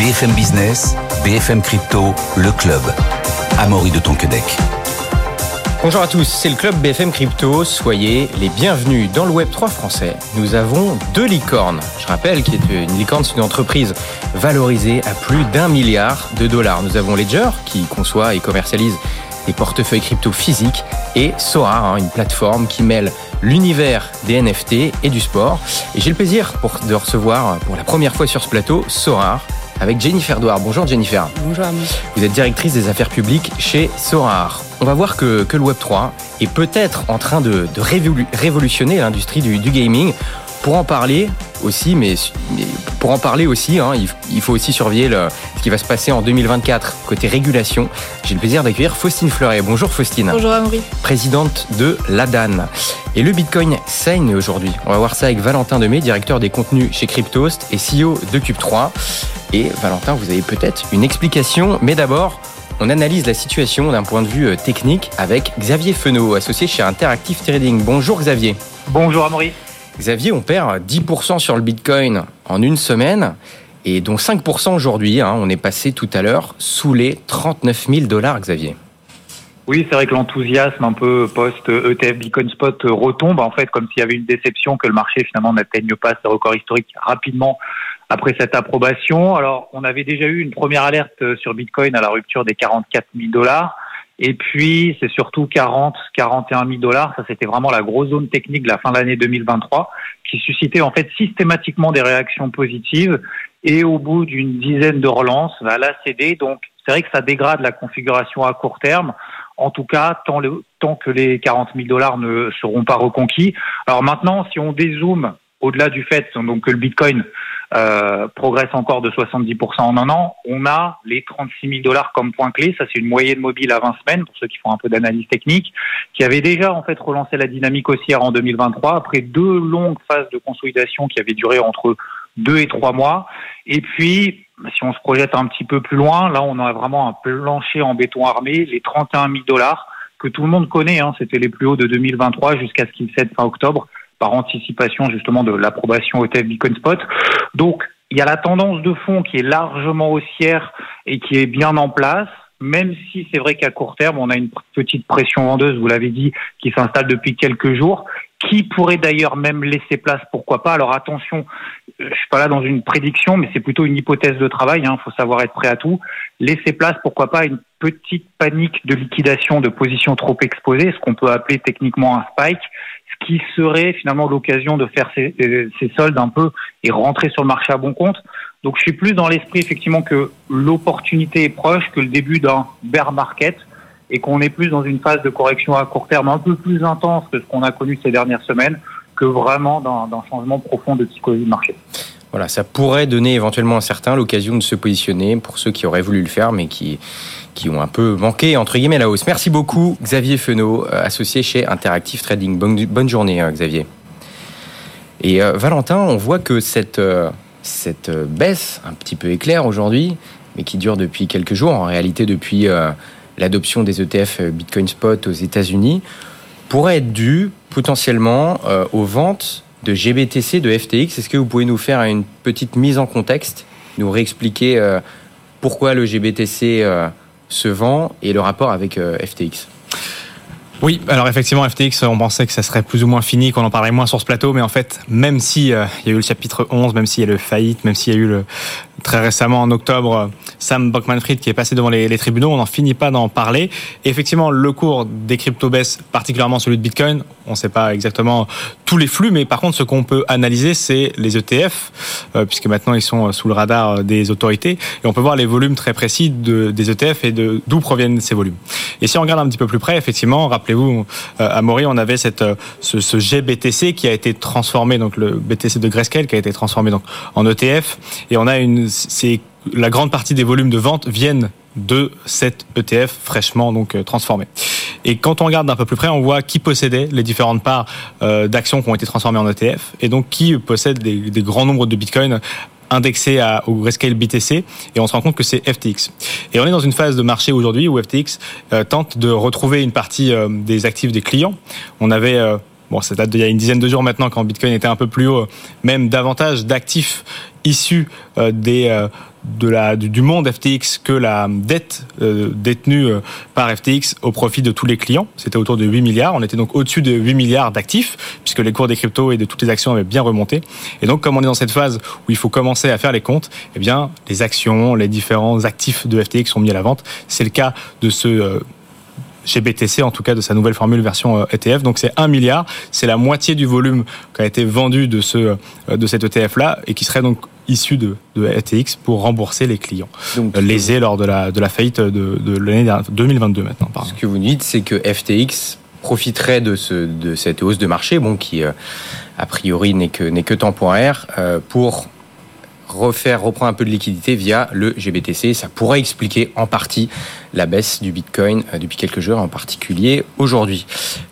BFM Business, BFM Crypto, le club. Amaury de Tonquedec. Bonjour à tous, c'est le club BFM Crypto. Soyez les bienvenus dans le Web 3 français. Nous avons deux licornes. Je rappelle qu'une licorne, c'est une entreprise valorisée à plus d'un milliard de dollars. Nous avons Ledger qui conçoit et commercialise des portefeuilles crypto physiques et Soar, hein, une plateforme qui mêle l'univers des NFT et du sport. Et j'ai le plaisir de recevoir pour la première fois sur ce plateau Soar avec Jennifer Douard. Bonjour Jennifer. Bonjour. Vous êtes directrice des affaires publiques chez Sorar. On va voir que, que le Web3 est peut-être en train de, de révolutionner l'industrie du, du gaming. Pour en parler aussi, mais, pour en parler aussi, hein, il, faut aussi surveiller le, ce qui va se passer en 2024 côté régulation. J'ai le plaisir d'accueillir Faustine Fleuret. Bonjour Faustine. Bonjour Amaury. Présidente de l'ADAN. Et le Bitcoin saigne aujourd'hui. On va voir ça avec Valentin Demey, directeur des contenus chez Cryptost et CEO de Cube3. Et Valentin, vous avez peut-être une explication, mais d'abord, on analyse la situation d'un point de vue euh, technique avec Xavier Fenot, associé chez Interactive Trading. Bonjour Xavier. Bonjour Amaury. Xavier, on perd 10% sur le Bitcoin en une semaine et dont 5% aujourd'hui. Hein. on est passé tout à l'heure sous les 39 000 dollars, Xavier. Oui, c'est vrai que l'enthousiasme un peu post-ETF Bitcoin Spot retombe, en fait, comme s'il y avait une déception que le marché finalement n'atteigne pas ses records historiques rapidement après cette approbation. Alors, on avait déjà eu une première alerte sur Bitcoin à la rupture des 44 000 dollars. Et puis, c'est surtout 40, 41 000 dollars. Ça, c'était vraiment la grosse zone technique de la fin de l'année 2023 qui suscitait en fait systématiquement des réactions positives. Et au bout d'une dizaine de relances, va la céder. Donc, c'est vrai que ça dégrade la configuration à court terme. En tout cas, tant, tant que les 40 000 dollars ne seront pas reconquis. Alors maintenant, si on dézoome au-delà du fait donc que le Bitcoin euh, progresse encore de 70% en un an, on a les 36 000 dollars comme point clé. Ça, c'est une moyenne mobile à 20 semaines pour ceux qui font un peu d'analyse technique, qui avait déjà en fait relancé la dynamique haussière en 2023 après deux longues phases de consolidation qui avaient duré entre deux et trois mois. Et puis, si on se projette un petit peu plus loin, là, on a vraiment un plancher en béton armé, les 31 000 dollars que tout le monde connaît. Hein, C'était les plus hauts de 2023 jusqu'à ce qu'ils cèdent fin octobre par anticipation justement de l'approbation ETF Bitcoin Spot. Donc, il y a la tendance de fond qui est largement haussière et qui est bien en place, même si c'est vrai qu'à court terme, on a une petite pression vendeuse, vous l'avez dit, qui s'installe depuis quelques jours, qui pourrait d'ailleurs même laisser place, pourquoi pas. Alors attention, je suis pas là dans une prédiction, mais c'est plutôt une hypothèse de travail. Il hein, faut savoir être prêt à tout. Laisser place, pourquoi pas, à une petite panique de liquidation de positions trop exposées, ce qu'on peut appeler techniquement un spike, qui serait finalement l'occasion de faire ces, soldes un peu et rentrer sur le marché à bon compte. Donc je suis plus dans l'esprit effectivement que l'opportunité est proche que le début d'un bear market et qu'on est plus dans une phase de correction à court terme un peu plus intense que ce qu'on a connu ces dernières semaines que vraiment d'un changement profond de psychologie de marché. Voilà, ça pourrait donner éventuellement à certains l'occasion de se positionner pour ceux qui auraient voulu le faire mais qui qui ont un peu manqué, entre guillemets, la hausse. Merci beaucoup, Xavier Fenot, euh, associé chez Interactive Trading. Bonne, journée, euh, Xavier. Et euh, Valentin, on voit que cette, cette baisse, un petit peu éclair aujourd'hui, mais qui dure depuis quelques jours, en réalité depuis l'adoption des ETF Bitcoin Spot aux États-Unis, pourrait être due potentiellement aux ventes de GBTC, de FTX. Est-ce que vous pouvez nous faire une petite mise en contexte, nous réexpliquer pourquoi le GBTC se vend et le rapport avec euh, FTX oui, alors effectivement, FTX, on pensait que ça serait plus ou moins fini, qu'on en parlerait moins sur ce plateau, mais en fait, même si euh, il y a eu le chapitre 11, même s'il y a eu le faillite, même s'il y a eu le, très récemment en octobre Sam Bankman-Fried qui est passé devant les, tribunaux. On n'en finit pas d'en parler. effectivement, le cours des cryptos baisse, particulièrement celui de Bitcoin. On ne sait pas exactement tous les flux, mais par contre, ce qu'on peut analyser, c'est les ETF, euh, puisque maintenant ils sont sous le radar des autorités, et on peut voir les volumes très précis de, des ETF et d'où proviennent ces volumes. Et si on regarde un petit peu plus près, effectivement, rappelez-vous, euh, à Maury, on avait euh, ce, ce GBTC qui a été transformé, donc le BTC de Grayscale qui a été transformé donc en ETF, et on a une c'est la grande partie des volumes de vente viennent de cet ETF fraîchement donc euh, transformé. Et quand on regarde d'un peu plus près, on voit qui possédait les différentes parts euh, d'actions qui ont été transformées en ETF et donc qui possède des, grands nombres de Bitcoin indexés à, au Grayscale BTC et on se rend compte que c'est FTX. Et on est dans une phase de marché aujourd'hui où FTX euh, tente de retrouver une partie des actifs des clients. On avait Bon, ça date d'il y a une dizaine de jours maintenant, quand Bitcoin était un peu plus haut, même davantage d'actifs issu des de la, du monde FTX que la dette euh, détenue euh, par FTX au profit de tous les clients. C'était autour de 8 milliards. On était donc au-dessus de 8 milliards d'actifs, puisque les cours des cryptos et de toutes les actions avaient bien remonté. Et donc, comme on est dans cette phase où il faut commencer à faire les comptes, eh bien, les actions, les différents actifs de FTX sont mis à la vente. C'est le cas de ce... Euh, chez BTC, en tout cas de sa nouvelle formule version ETF. Donc c'est 1 milliard, c'est la moitié du volume qui a été vendu de, ce, de cet ETF-là et qui serait donc issus de, de FTX pour rembourser les clients Donc, euh, lésés lors de la, de la faillite de, de l'année 2022 maintenant. Pardon. Ce que vous dites, c'est que FTX profiterait de, ce, de cette hausse de marché, bon, qui euh, a priori n'est que, n'est que temporaire, euh, pour refaire reprendre un peu de liquidité via le GBTC. Ça pourrait expliquer en partie la baisse du Bitcoin euh, depuis quelques jours, en particulier aujourd'hui.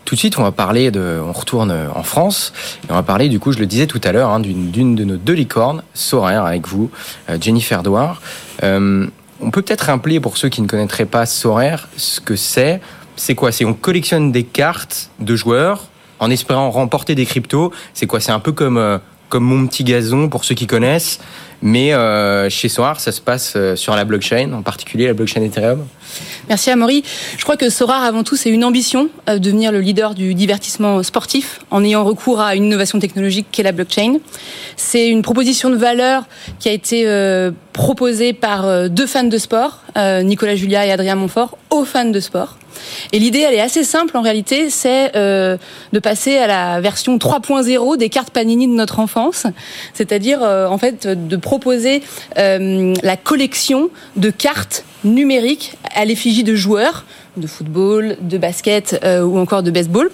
Tout de suite, on va parler de, on retourne en France et on va parler du coup, je le disais tout à l'heure, hein, d'une de nos deux licornes, Sorare, avec vous, euh, Jennifer Douard. Euh, on peut peut-être rappeler pour ceux qui ne connaîtraient pas Sorare ce que c'est. C'est quoi? C'est on collectionne des cartes de joueurs en espérant remporter des cryptos. C'est quoi? C'est un peu comme comme mon petit gazon pour ceux qui connaissent. Mais euh, chez Sorar, ça se passe euh, sur la blockchain, en particulier la blockchain Ethereum. Merci Amaury. Je crois que Sorar, avant tout, c'est une ambition, euh, devenir le leader du divertissement sportif en ayant recours à une innovation technologique qu'est la blockchain. C'est une proposition de valeur qui a été proposée par deux fans de sport, Nicolas Julia et Adrien Montfort, aux fans de sport. Et l'idée, elle est assez simple en réalité, c'est euh, de passer à la version 3.0 des cartes Panini de notre enfance, c'est-à-dire euh, en fait de proposer euh, la collection de cartes numériques à l'effigie de joueurs de football, de basket ou encore de baseball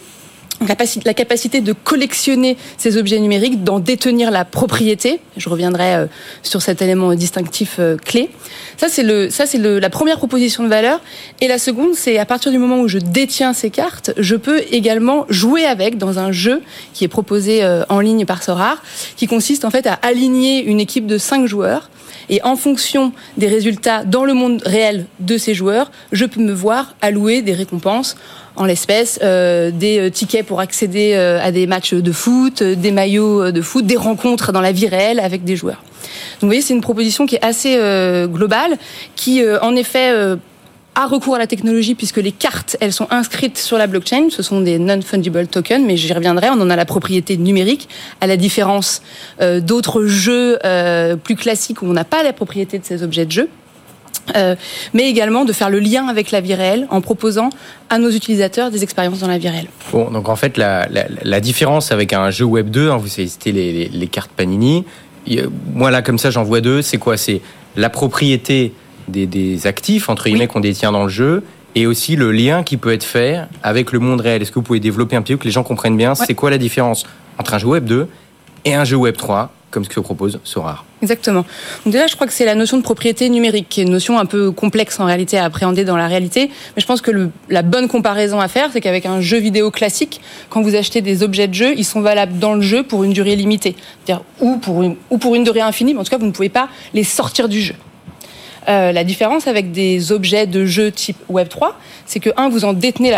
la capacité de collectionner ces objets numériques, d'en détenir la propriété. Je reviendrai euh, sur cet élément distinctif euh, clé. Ça, c'est le, ça, c'est la première proposition de valeur. Et la seconde, c'est à partir du moment où je détiens ces cartes, je peux également jouer avec dans un jeu qui est proposé euh, en ligne par Sorar, qui consiste en fait à aligner une équipe de cinq joueurs. Et en fonction des résultats dans le monde réel de ces joueurs, je peux me voir allouer des récompenses en l'espèce euh, des euh, tickets pour accéder euh, à des matchs de foot, des maillots de foot, des rencontres dans la vie réelle avec des joueurs. Donc vous voyez, c'est une proposition qui est assez globale, qui en effet a recours à la technologie puisque les cartes, elles sont inscrites sur la blockchain. Ce sont des non-fungible tokens, mais j'y reviendrai. On en a la propriété numérique, à la différence d'autres jeux plus classiques où on n'a pas la propriété de ces objets de jeu. Euh, mais également de faire le lien avec la vie réelle en proposant à nos utilisateurs des expériences dans la vie réelle. Bon, donc en fait, la, la, la différence avec un jeu Web 2, hein, vous c'était les, les, cartes Panini. Moi, là, comme ça, j'en vois deux. C'est quoi? C'est la propriété des, des actifs, entre guillemets, qu'on détient dans le jeu, et aussi le lien qui peut être fait avec le monde réel. Est-ce que vous pouvez développer un petit peu que les gens comprennent bien? C'est quoi la différence entre un jeu Web 2 et un jeu Web 3 comme ce que propose Sorar. Exactement. Donc déjà, je crois que c'est la notion de propriété numérique, qui est une notion un peu complexe en réalité à appréhender dans la réalité. Mais je pense que la bonne comparaison à faire, c'est qu'avec un jeu vidéo classique, quand vous achetez des objets de jeu, ils sont valables dans le jeu pour une durée limitée, c'est-à-dire ou pour une ou pour une durée infinie, mais en tout cas, vous ne pouvez pas les sortir du jeu. Euh, la différence avec des objets de jeu type Web 3, c'est que un, vous en détenez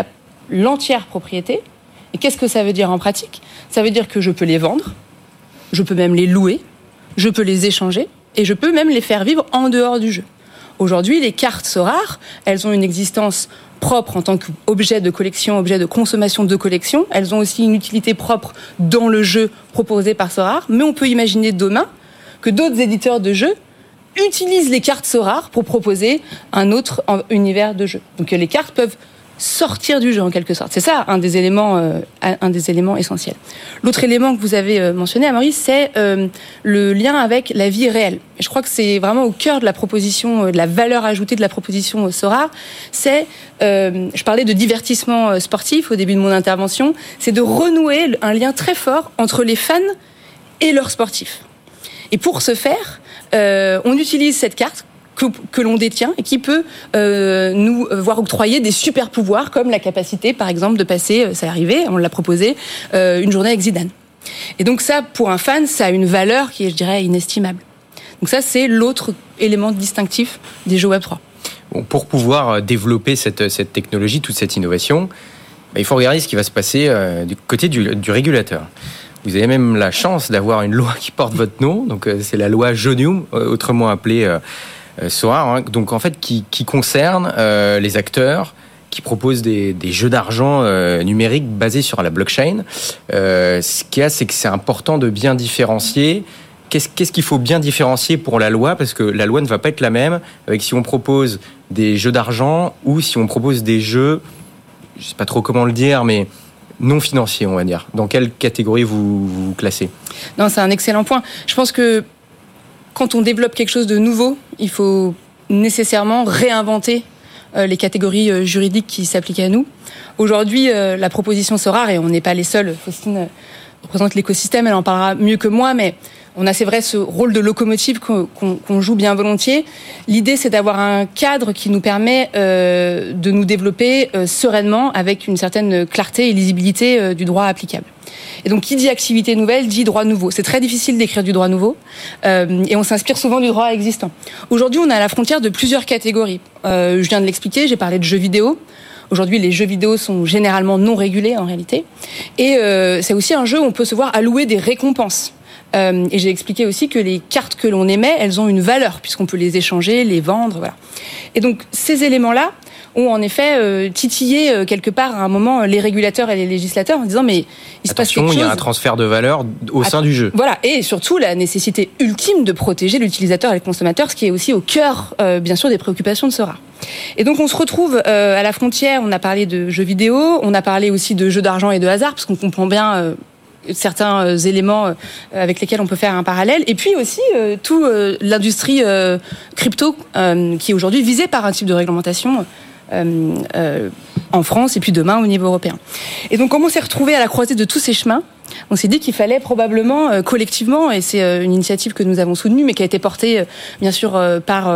l'entière propriété. Et qu'est-ce que ça veut dire en pratique? Ça veut dire que je peux les vendre je peux même les louer, je peux les échanger et je peux même les faire vivre en dehors du jeu. Aujourd'hui, les cartes sont rares, elles ont une existence propre en tant qu'objet de collection, objet de consommation de collection. Elles ont aussi une utilité propre dans le jeu proposé par Sorar. Mais on peut imaginer demain que d'autres éditeurs de jeux utilisent les cartes Sorar pour proposer un autre univers de jeu. Donc les cartes peuvent sortir du jeu en quelque sorte. C'est ça un des éléments, euh, un des éléments essentiels. L'autre élément que vous avez euh, mentionné, Amaury, c'est euh, le lien avec la vie réelle. Je crois que c'est vraiment au cœur de la proposition, de la valeur ajoutée de la proposition Sora. C'est, je parlais de divertissement sportif au début de mon intervention, c'est de renouer un lien très fort entre les fans et leurs sportifs. Et pour ce faire, on utilise cette carte que, l'on détient et qui peut euh, nous euh, voir octroyer des super pouvoirs comme la capacité, par exemple, de passer, ça euh, arrivé, on l'a proposé, une journée avec Zidane. Et donc ça, pour un fan, ça a une valeur qui est, je dirais, inestimable. Donc ça, c'est l'autre élément distinctif des jeux Web 3. Bon, pour pouvoir développer cette, technologie, toute cette innovation, bah, il faut regarder ce qui va se passer du côté du, du régulateur. Vous avez même la chance d'avoir une loi qui porte votre nom. Donc c'est la loi Jonium, autrement appelée SOAR. Hein. donc en fait qui, concerne les acteurs qui propose des, jeux d'argent euh, numériques basés sur la blockchain. Euh, ce qu'il y a, c'est que c'est important de bien différencier. Qu'est-ce qu'il faut bien différencier pour la loi? Parce que la loi ne va pas être la même avec si on propose des jeux d'argent ou si on propose des jeux, je ne sais pas trop comment le dire, mais non financiers, on va dire. Dans quelle catégorie vous vous classez? Non, c'est un excellent point. Je pense que quand on développe quelque chose de nouveau, il faut nécessairement réinventer euh, les catégories euh, juridiques qui s'appliquent à nous. Aujourd'hui, euh, la proposition rare et on n'est pas les seuls. Faustine représente l'écosystème, elle en parlera mieux que moi, mais on a c'est vrai ce rôle de locomotive qu'on joue bien volontiers. L'idée c'est d'avoir un cadre qui nous permet de nous développer sereinement avec une certaine clarté et lisibilité du droit applicable. Et donc, qui dit activité nouvelle dit droit nouveau. C'est très difficile d'écrire du droit nouveau, euh, et on s'inspire souvent du droit existant. Aujourd'hui, on est à la frontière de plusieurs catégories. Euh, je viens de l'expliquer, j'ai parlé de jeux vidéo. Aujourd'hui, les jeux vidéo sont généralement non régulés en réalité. Et euh, c'est aussi un jeu où on peut se voir allouer des récompenses. Et j'ai expliqué aussi que les cartes que l'on émet, elles ont une valeur puisqu'on peut les échanger, les vendre, voilà. Et donc ces éléments-là, ont en effet euh, titillé euh, quelque part à un moment les régulateurs et les législateurs en disant mais il se passe quelque chose. Il y a un transfert de valeur au sein du jeu. Voilà et surtout la nécessité ultime de protéger l'utilisateur et le consommateur, ce qui est aussi au cœur euh, bien sûr des préoccupations de Sora. Et donc on se retrouve à la frontière. On a parlé de jeux vidéo, on a parlé aussi de jeux d'argent et de hasard parce qu'on comprend bien certains éléments avec lesquels on peut faire un parallèle, et puis aussi tout l'industrie crypto qui est aujourd'hui visée par un type de réglementation euh, euh, en France et puis demain au niveau européen. Et donc, comme on s'est retrouvé à la croisée de tous ces chemins, on s'est dit qu'il fallait probablement euh, collectivement, et c'est une initiative que nous avons soutenue, mais qui a été portée bien sûr par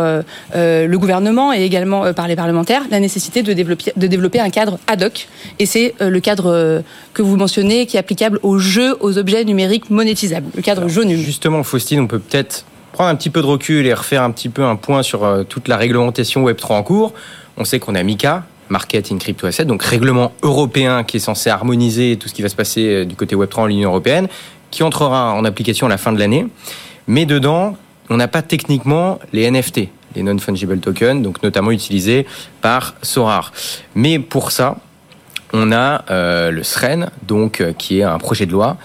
le gouvernement et également par les parlementaires, la nécessité de développer, de développer un cadre ad hoc. Et c'est le cadre que vous mentionnez, qui est applicable aux jeux, aux objets numériques monétisables, le cadre jaune. Justement, Faustine, on peut peut-être prendre un petit peu de recul et refaire un petit peu un point sur toute la réglementation Web3 en cours. On sait qu'on a MICA, Market in Crypto Asset, donc règlement européen qui est censé harmoniser tout ce qui va se passer euh, du côté Web3 en l'Union européenne, qui entrera en application à la fin de l'année. Mais dedans, on n'a pas techniquement les NFT, les non-fungible tokens, donc notamment utilisés par Sorar. Mais pour ça, on a euh, le SREN, donc euh, qui est un projet de loi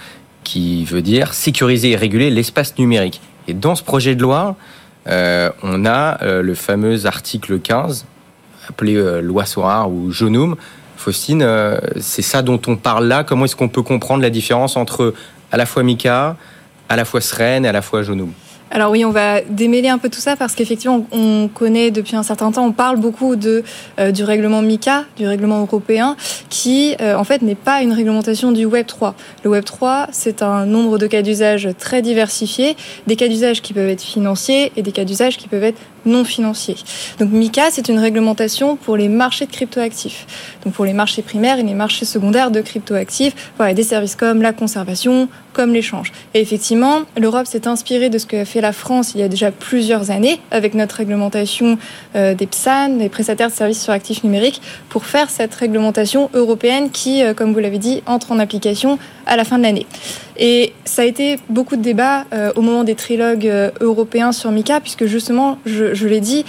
qui veut dire sécuriser et réguler l'espace numérique. Et dans ce projet de loi, on a le fameux article 15 appelé euh, loi Sorar ou Jonum. Faustine, euh, c'est ça dont on parle là. Comment est-ce qu'on peut comprendre la différence entre à la fois Mika, à la fois Sren et à la fois Jonum alors oui, on va démêler un peu tout ça parce qu'effectivement, on connaît depuis un certain temps, on parle beaucoup euh, du règlement MICA, du règlement européen, qui en fait n'est pas une réglementation du Web 3. Le Web 3, c'est un nombre de cas d'usage très diversifiés, des cas d'usage qui peuvent être financiers et des cas d'usage qui peuvent être non financiers. Donc MICA, c'est une réglementation pour les marchés de cryptoactifs. Donc pour les marchés primaires et les marchés secondaires de cryptoactifs, voilà, des services comme la conservation, comme l'échange. Et effectivement, l'Europe s'est inspirée de ce que fait la France il y a déjà plusieurs années avec notre réglementation euh, des PSAN, des prestataires de services sur actifs numériques, pour faire cette réglementation européenne qui, euh, comme vous l'avez dit, entre en application à la fin de l'année. Et ça a été beaucoup de débats euh, au moment des trilogues européens sur MICA, puisque justement, je, je l'ai dit,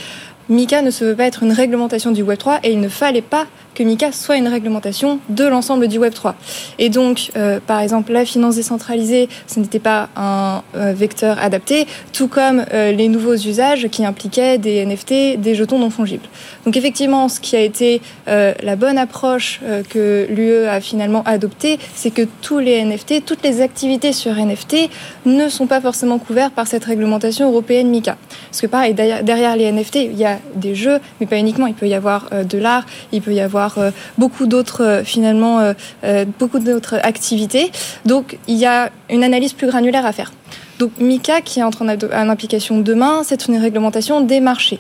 MICA ne se veut pas être une réglementation du Web3 et il ne fallait pas que MICA soit une réglementation de l'ensemble du Web3. Et donc, euh, par exemple, la finance décentralisée, ce n'était pas un euh, vecteur adapté, tout comme euh, les nouveaux usages qui impliquaient des NFT, des jetons non fongibles. Donc effectivement, ce qui a été la bonne approche que l'UE a finalement adoptée, c'est que tous les NFT, toutes les activités sur NFT ne sont pas forcément couvertes par cette réglementation européenne MICA. Parce que pareil, derrière les NFT, il y a des jeux, mais pas uniquement. Il peut y avoir de l'art, il peut y avoir euh, beaucoup d'autres euh, finalement euh, beaucoup d'autres activités. Donc il y a une analyse plus granulaire à faire. Donc MICA, qui entre en, application demain, c'est une réglementation des marchés.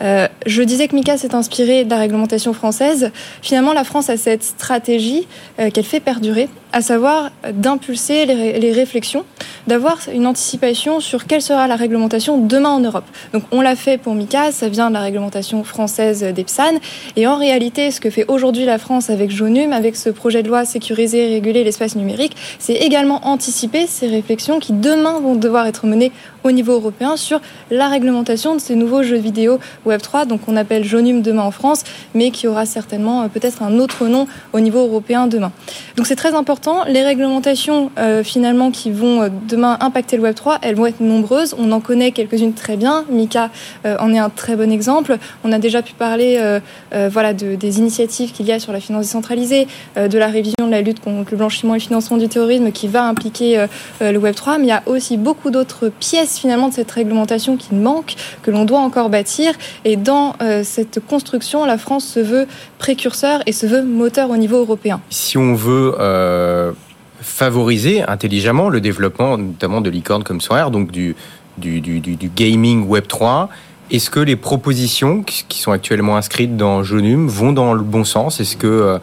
Euh, je disais que MICA s'est inspiré de la réglementation française. Finalement, la France a cette stratégie qu'elle fait perdurer à savoir d'impulser les, réflexions, d'avoir une anticipation sur quelle sera la réglementation demain en Europe. Donc on l'a fait pour MICA, ça vient de la réglementation française d'EPSAN, et en réalité ce que fait aujourd'hui la France avec Jonum, avec ce projet de loi sécuriser et réguler l'espace numérique, c'est également anticiper ces réflexions qui demain vont devoir être menées au niveau européen sur la réglementation de ces nouveaux jeux vidéo Web3, donc on appelle Jonum demain en France, mais qui aura certainement euh, peut-être un autre nom au niveau européen demain. Donc c'est très important. Les réglementations euh, finalement qui vont euh, demain impacter le Web3, elles vont être nombreuses. On en connaît quelques-unes très bien. Mika en est un très bon exemple. On a déjà pu parler voilà, de, des initiatives qu'il y a sur la finance décentralisée, de la révision de la lutte contre le blanchiment et le financement du terrorisme qui va impliquer le Web3, mais il y a aussi beaucoup d'autres pièces finalement de cette réglementation qui manquent, que l'on doit encore bâtir. Et dans cette construction, la France se veut précurseur et se veut moteur au niveau européen. Si on veut euh, favoriser intelligemment le développement notamment de licornes comme Soraire, donc du, du, du, gaming Web 3, est-ce que les propositions qui sont actuellement inscrites dans Jonum vont dans le bon sens? Est-ce que euh,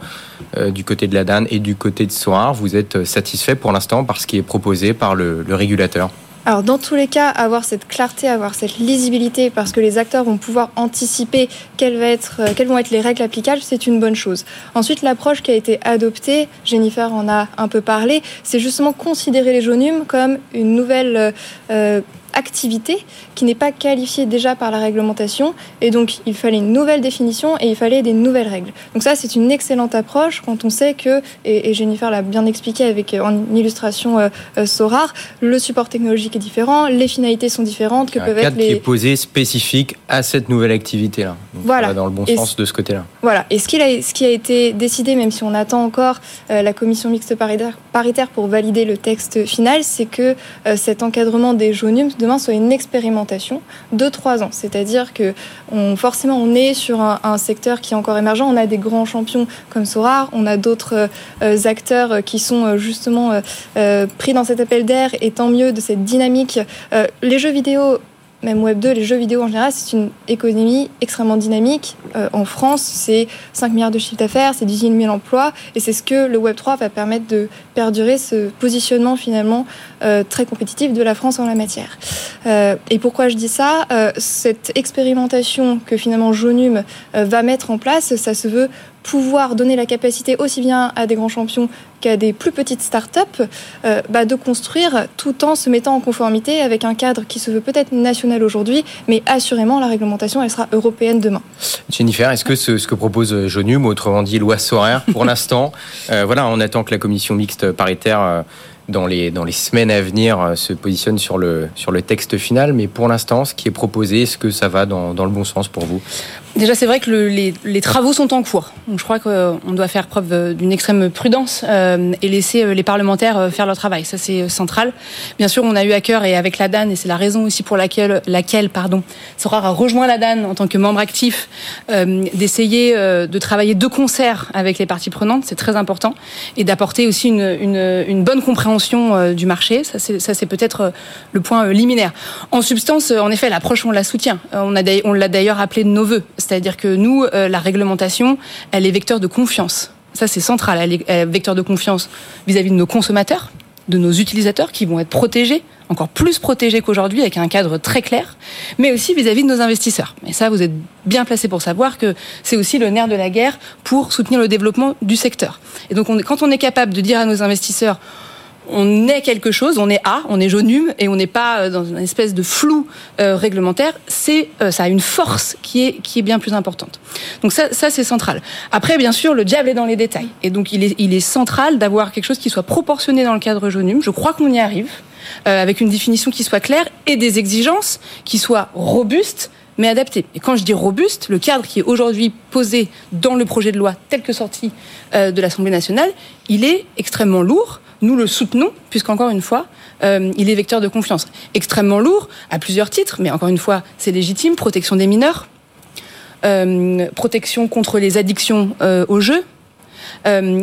euh, du côté de la DAN et du côté de Soar, vous êtes satisfait pour l'instant par ce qui est proposé par le régulateur? Alors dans tous les cas, avoir cette clarté, avoir cette lisibilité, parce que les acteurs vont pouvoir anticiper quelles, euh, vont être les règles applicables, c'est une bonne chose. Ensuite, l'approche qui a été adoptée, Jennifer en a un peu parlé, c'est justement considérer les jaunums comme une nouvelle euh, euh activité qui n'est pas qualifiée déjà par la réglementation. Et donc, il fallait une nouvelle définition et il fallait des nouvelles règles. Donc ça, c'est une excellente approche quand on sait que, et, Jennifer l'a bien expliqué avec en illustration euh, euh, Sorar, le support technologique est différent, les finalités sont différentes. Que un peuvent cadre être les... qui est posé spécifique à cette nouvelle activité-là. Voilà. Dans le bon sens de ce côté-là. Voilà. Et ce qui, a, ce qui a été décidé, même si on attend encore euh, la commission mixte paritaire, paritaire pour valider le texte final, c'est que cet encadrement des jaunums soit une expérimentation de trois ans. C'est-à-dire que forcément, on est sur un, secteur qui est encore émergent. On a des grands champions comme Sorar, on a d'autres euh, acteurs qui sont euh, justement euh, pris dans cet appel d'air et tant mieux de cette dynamique. les jeux vidéo même Web 2, les jeux vidéo en général, c'est une économie extrêmement dynamique. Euh, en France, c'est 5 milliards de chiffre d'affaires, c'est 18 000 emplois, et c'est ce que le Web 3 va permettre de perdurer ce positionnement finalement euh, très compétitif de la France en la matière. Euh, et pourquoi je dis ça? Cette expérimentation que finalement Jonum va mettre en place, ça se veut pouvoir donner la capacité aussi bien à des grands champions qu'à des plus petites startups euh, bah, de construire tout en se mettant en conformité avec un cadre qui se veut peut-être national aujourd'hui, mais assurément la réglementation elle sera européenne demain. Jennifer, est-ce que ce, que propose Jonium, autrement dit loi Soraire, pour l'instant, euh, voilà, on attend que la commission mixte paritaire euh, dans les, dans les semaines à venir se positionne sur le, sur le texte final, mais pour l'instant, ce qui est proposé, est-ce que ça va dans, dans le bon sens pour vous? Déjà, c'est vrai que le, les, travaux sont en cours. Je crois qu'on doit faire preuve d'une extrême prudence euh, et laisser euh, les parlementaires euh, faire leur travail. Ça, c'est central. Bien sûr, on a eu à cœur et avec la DAN, et c'est la raison aussi pour laquelle, laquelle pardon, Sora a rejoint la DAN en tant que membre actif, euh, d'essayer de travailler de concert avec les parties prenantes. C'est très important et d'apporter aussi une, une, une, bonne compréhension du marché. Ça, c'est peut-être le point liminaire. En substance, en effet, l'approche, on la soutient. On l'a d'ailleurs appelé de nos voeux c'est-à-dire que nous, euh, la réglementation, elle est vecteur de confiance. Ça, c'est central. Elle est vecteur de confiance vis-à-vis de nos consommateurs, de nos utilisateurs qui vont être protégés, encore plus protégés qu'aujourd'hui, avec un cadre très clair, mais aussi vis-à-vis de nos investisseurs. Et ça, vous êtes bien placé pour savoir que c'est aussi le nerf de la guerre pour soutenir le développement du secteur. Et donc, quand on est capable de dire à nos investisseurs, on est quelque chose, on est A, on est jaunum et on n'est pas euh, dans une espèce de flou euh, réglementaire. C'est euh, ça a une force qui est qui est bien plus importante. Donc ça, ça c'est central. Après, bien sûr, le diable est dans les détails et donc il est il est central d'avoir quelque chose qui soit proportionné dans le cadre jaunum. Je crois qu'on y arrive avec une définition qui soit claire et des exigences qui soient robustes mais adaptées. Et quand je dis robuste, le cadre qui est aujourd'hui posé dans le projet de loi tel que sorti de l'Assemblée nationale, il est extrêmement lourd nous le soutenons, puisqu'encore une fois, euh, il est vecteur de confiance. Extrêmement lourd, à plusieurs titres, mais encore une fois, c'est légitime, protection des mineurs, euh, protection contre les addictions euh, au jeu,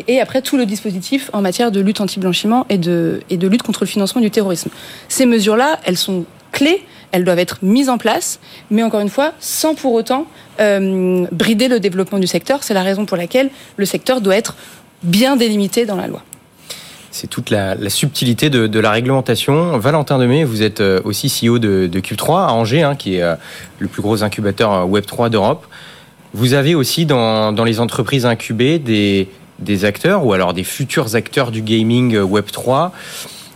et après tout le dispositif en matière de lutte anti-blanchiment et de, et de lutte contre le financement du terrorisme. Ces mesures-là, elles sont clés, elles doivent être mises en place, mais encore une fois, sans pour autant brider le développement du secteur. C'est la raison pour laquelle le secteur doit être bien délimité dans la loi. C'est toute la, subtilité de, la réglementation. Valentin Demey, vous êtes aussi CEO de, de Cube3 à Angers, hein, qui est le plus gros incubateur Web3 d'Europe. Vous avez aussi dans, dans les entreprises incubées des, des acteurs ou alors des futurs acteurs du gaming Web3.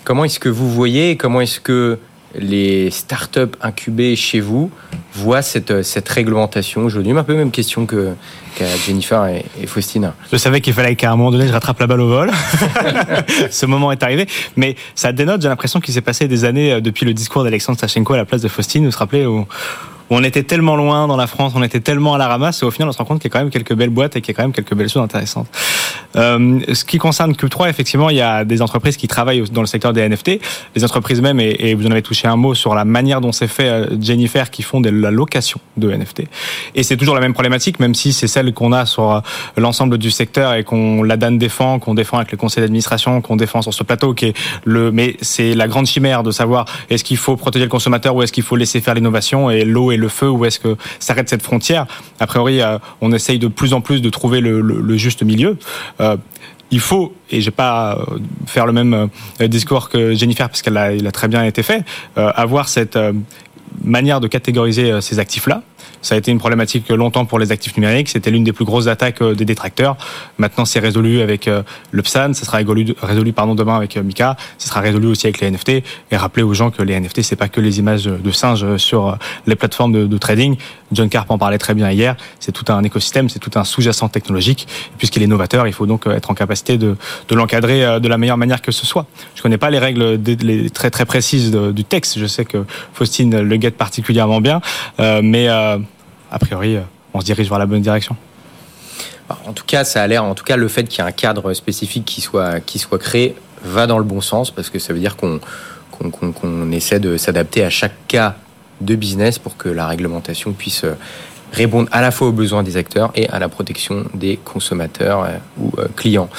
Comment est-ce que vous voyez, comment est-ce que les startups incubées chez vous voient cette, cette réglementation aujourd'hui Un peu même question que qu'à Jennifer et, Faustine. Je savais qu'il fallait qu'à un moment donné, je rattrape la balle au vol. Ce moment est arrivé. Mais ça dénote, j'ai l'impression qu'il s'est passé des années euh, depuis le discours d'Alexandre Sachenko à la place de Faustine. Vous vous rappelez où on était tellement loin dans la France, on était tellement à la ramasse, et au final, on se rend compte qu'il y a quand même quelques belles boîtes et qu'il y a quand même quelques belles choses intéressantes. Euh, ce qui concerne Cube3, effectivement, il y a des entreprises qui travaillent dans le secteur des NFT. Les entreprises même, et, vous en avez touché un mot sur la manière dont c'est fait, euh, Jennifer, qui font de la location de NFT. Et c'est toujours la même problématique, même si c'est celle qu'on a sur euh, l'ensemble du secteur et qu'on la DAN défend, qu'on défend avec le conseil d'administration, qu'on défend sur ce plateau, qui est le, mais c'est la grande chimère de savoir est-ce qu'il faut protéger le consommateur ou est-ce qu'il faut laisser faire l'innovation et l'eau le feu Où est-ce que s'arrête cette frontière A priori, on essaye de plus en plus de trouver le, juste milieu. Euh, il faut, et je vais pas euh, faire le même discours que Jennifer parce qu'elle a, très bien été fait, avoir cette manière de catégoriser ces actifs-là ça a été une problématique longtemps pour les actifs numériques. C'était l'une des plus grosses attaques euh, des détracteurs. Maintenant, c'est résolu avec euh, le PSAN. Ça sera résolu, pardon, demain avec euh, Mika. Ça sera résolu aussi avec les NFT. Et rappeler aux gens que les NFT, c'est pas que les images de singes sur les plateformes de, trading. John Carp en parlait très bien hier. C'est tout un écosystème, c'est tout un sous-jacent technologique. Puisqu'il est novateur, il faut donc être en capacité de, de l'encadrer de la meilleure manière que ce soit. Je connais pas les règles les très très précises du texte. Je sais que Faustine le guette particulièrement bien, mais a priori, euh, on se dirige vers la bonne direction. En tout cas, ça a l'air, en tout cas, le fait qu'il y ait un cadre spécifique qui soit, qui soit créé va dans le bon sens parce que ça veut dire qu'on qu'on essaie de s'adapter à chaque cas de business pour que la réglementation puisse euh, répondre à la fois aux besoins des acteurs et à la protection des consommateurs euh, ou clients.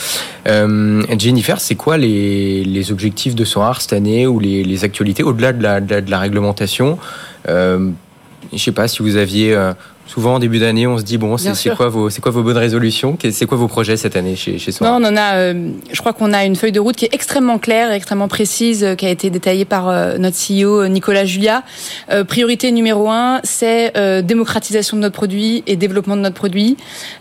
Jennifer, c'est quoi les, objectifs de Sorar cette année ou les, actualités au-delà de la, réglementation? Je sais pas si vous aviez euh, souvent en début d'année, on se dit bon, c'est quoi vos quoi vos bonnes résolutions? C'est quoi vos projets cette année chez chez Non, on en a. Euh, je crois qu'on a une feuille de route qui est extrêmement claire, et extrêmement précise, euh, qui a été détaillée par notre CEO Nicolas Julia. priorité numéro un, c'est démocratisation de notre produit et développement de notre produit.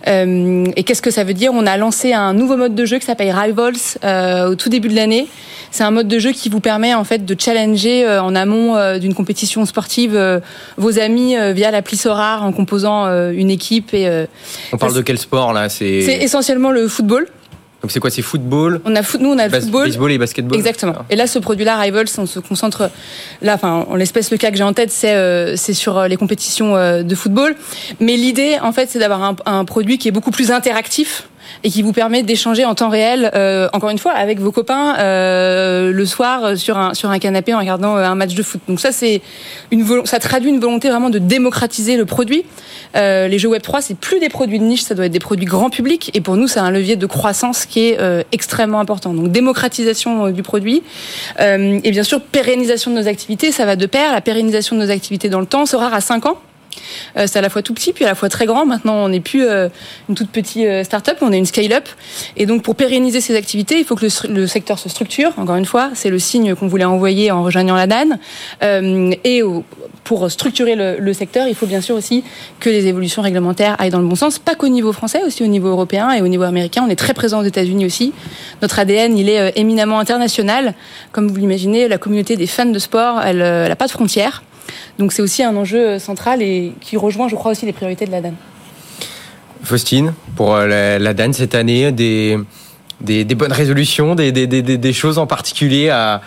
et qu'est-ce que ça veut dire? On a lancé un nouveau mode de jeu qui s'appelle Rivals au tout début de l'année. C'est un mode de jeu qui vous permet en fait de challenger euh, en amont euh, d'une compétition sportive euh, vos amis via l'appli Sorar en composant une équipe. Et, on parle de quel sport là? C'est essentiellement le football. Donc c'est quoi? C'est football? On a nous on a football, baseball et basketball. Exactement. Et là ce produit-là, Rivals, on se concentre là, enfin en l'espèce le cas que j'ai en tête, c'est c'est sur les compétitions de football. Mais l'idée en fait, c'est d'avoir un, un, produit qui est beaucoup plus interactif et qui vous permet d'échanger en temps réel, euh, encore une fois, avec vos copains euh, le soir sur un sur un canapé en regardant euh, un match de foot. Donc ça, c'est une ça traduit une volonté vraiment de démocratiser le produit. Euh, les jeux Web 3, c'est plus des produits de niche, ça doit être des produits grand public, et pour nous, c'est un levier de croissance qui est euh, extrêmement important. Donc démocratisation du produit et bien sûr pérennisation de nos activités, ça va de pair. La pérennisation de nos activités dans le temps sera à 5 ans. Euh, c'est à la fois tout petit puis à la fois très grand. Maintenant, on n'est plus euh, une toute petite euh, start-up, on est une scale-up. Et donc, pour pérenniser ces activités, il faut que le, secteur se structure. Encore une fois, c'est le signe qu'on voulait envoyer en rejoignant la DAN. et pour structurer le, secteur, il faut bien sûr aussi que les évolutions réglementaires aillent dans le bon sens, pas qu'au niveau français, aussi au niveau européen et au niveau américain. On est très présent aux États-Unis aussi. Notre ADN, il est éminemment international. Comme vous l'imaginez, la communauté des fans de sport, elle n'a pas de frontières. Donc c'est aussi un enjeu central et qui rejoint, je crois, aussi les priorités de la DAN. Faustine, pour euh, la, DAN cette année, des, des, bonnes résolutions, des, des choses en particulier à,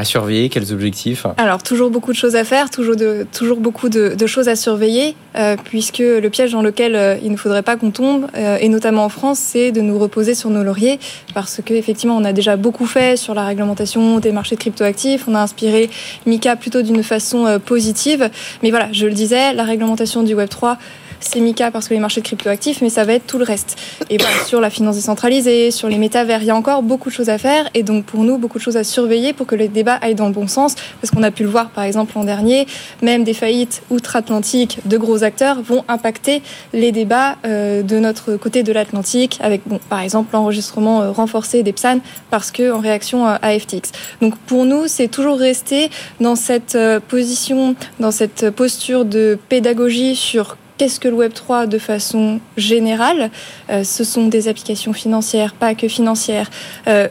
à surveiller Quels objectifs Alors, toujours beaucoup de choses à faire, toujours, toujours beaucoup de, choses à surveiller, euh, puisque le piège dans lequel euh, il ne faudrait pas qu'on tombe, euh, et notamment en France, c'est de nous reposer sur nos lauriers, parce qu'effectivement, on a déjà beaucoup fait sur la réglementation des marchés de cryptoactifs, on a inspiré Mika plutôt d'une façon positive, mais voilà, je le disais, la réglementation du Web3, c'est Mika parce que les marchés de cryptoactifs, mais ça va être tout le reste. Et sur la finance décentralisée, sur les métavers, il y a encore beaucoup de choses à faire et donc pour nous, beaucoup de choses à surveiller pour que les débats aillent dans le bon sens parce qu'on a pu le voir par exemple l'an dernier, même des faillites outre-Atlantique de gros acteurs vont impacter les débats euh, de notre côté de l'Atlantique avec bon, par exemple l'enregistrement euh, renforcé des PSAN parce que en réaction à FTX. Donc pour nous, c'est toujours rester dans cette euh, position, dans cette posture de pédagogie sur qu'est-ce que le Web 3 de façon générale. Euh, ce sont des applications financières, pas que financières. Euh,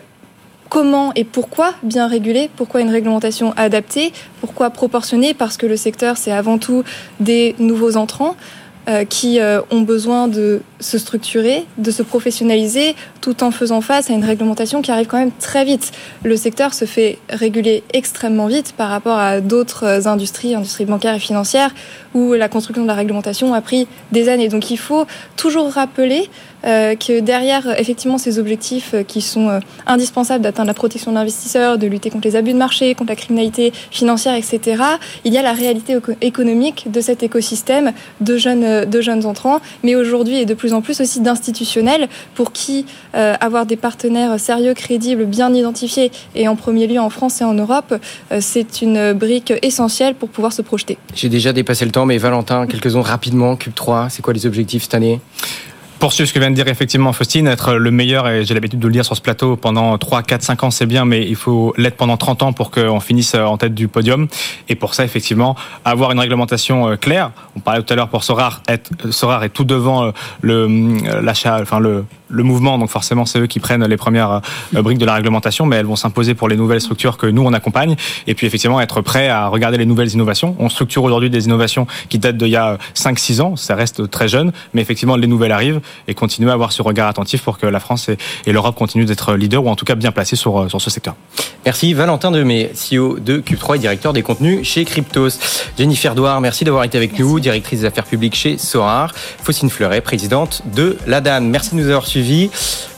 comment et pourquoi bien réguler, pourquoi une réglementation adaptée, pourquoi proportionnée, parce que le secteur, c'est avant tout des nouveaux entrants. Euh, qui euh, ont besoin de se structurer, de se professionnaliser, tout en faisant face à une réglementation qui arrive quand même très vite. Le secteur se fait réguler extrêmement vite par rapport à d'autres industries, industries bancaires et financières, où la construction de la réglementation a pris des années. Donc il faut toujours rappeler euh, que derrière effectivement ces objectifs euh, qui sont euh, indispensables d'atteindre la protection de l'investisseur, de lutter contre les abus de marché, contre la criminalité financière, etc., il y a la réalité économique de cet écosystème de jeunes, de jeunes entrants, mais aujourd'hui et de plus en plus aussi d'institutionnels pour qui avoir des partenaires sérieux, crédibles, bien identifiés et en premier lieu en France et en Europe, c'est une brique essentielle pour pouvoir se projeter. J'ai déjà dépassé le temps, mais Valentin, quelques-uns rapidement, Cube 3, c'est quoi les objectifs cette année? Poursuivre ce que vient de dire effectivement Faustine, être le meilleur, et j'ai l'habitude de le dire sur ce plateau, pendant 3, 4, 5 ans, c'est bien, mais il faut l'être pendant 30 ans pour qu'on finisse en tête du podium. Et pour ça, effectivement, avoir une réglementation euh, claire. On parlait tout à l'heure pour Sorar, être, Sorar est tout devant euh, le, euh, l'achat, enfin le, le mouvement, donc forcément c'est eux qui prennent les premières briques de la réglementation, mais elles vont s'imposer pour les nouvelles structures que nous on accompagne. Et puis effectivement être prêt à regarder les nouvelles innovations. On structure aujourd'hui des innovations qui datent d'il y a 5-6 ans, ça reste très jeune, mais effectivement les nouvelles arrivent et continuer à avoir ce regard attentif pour que la France et, l'Europe continuent d'être leaders ou en tout cas bien placés sur, euh, sur ce secteur. Merci Valentin Demey, CEO de Cube3 et directeur des contenus chez Cryptos. Jennifer Douard, merci d'avoir été avec nous, directrice des affaires publiques chez Sorar. Faucine Fleuret, présidente de l'ADAN. Merci de nous avoir suivis.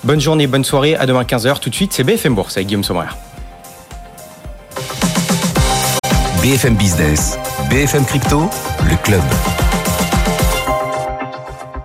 Bonne journée, bonne soirée. À demain 15h. Tout de suite, c'est BFM Bourse avec Guillaume Sommer. BFM Business, BFM Crypto, le club.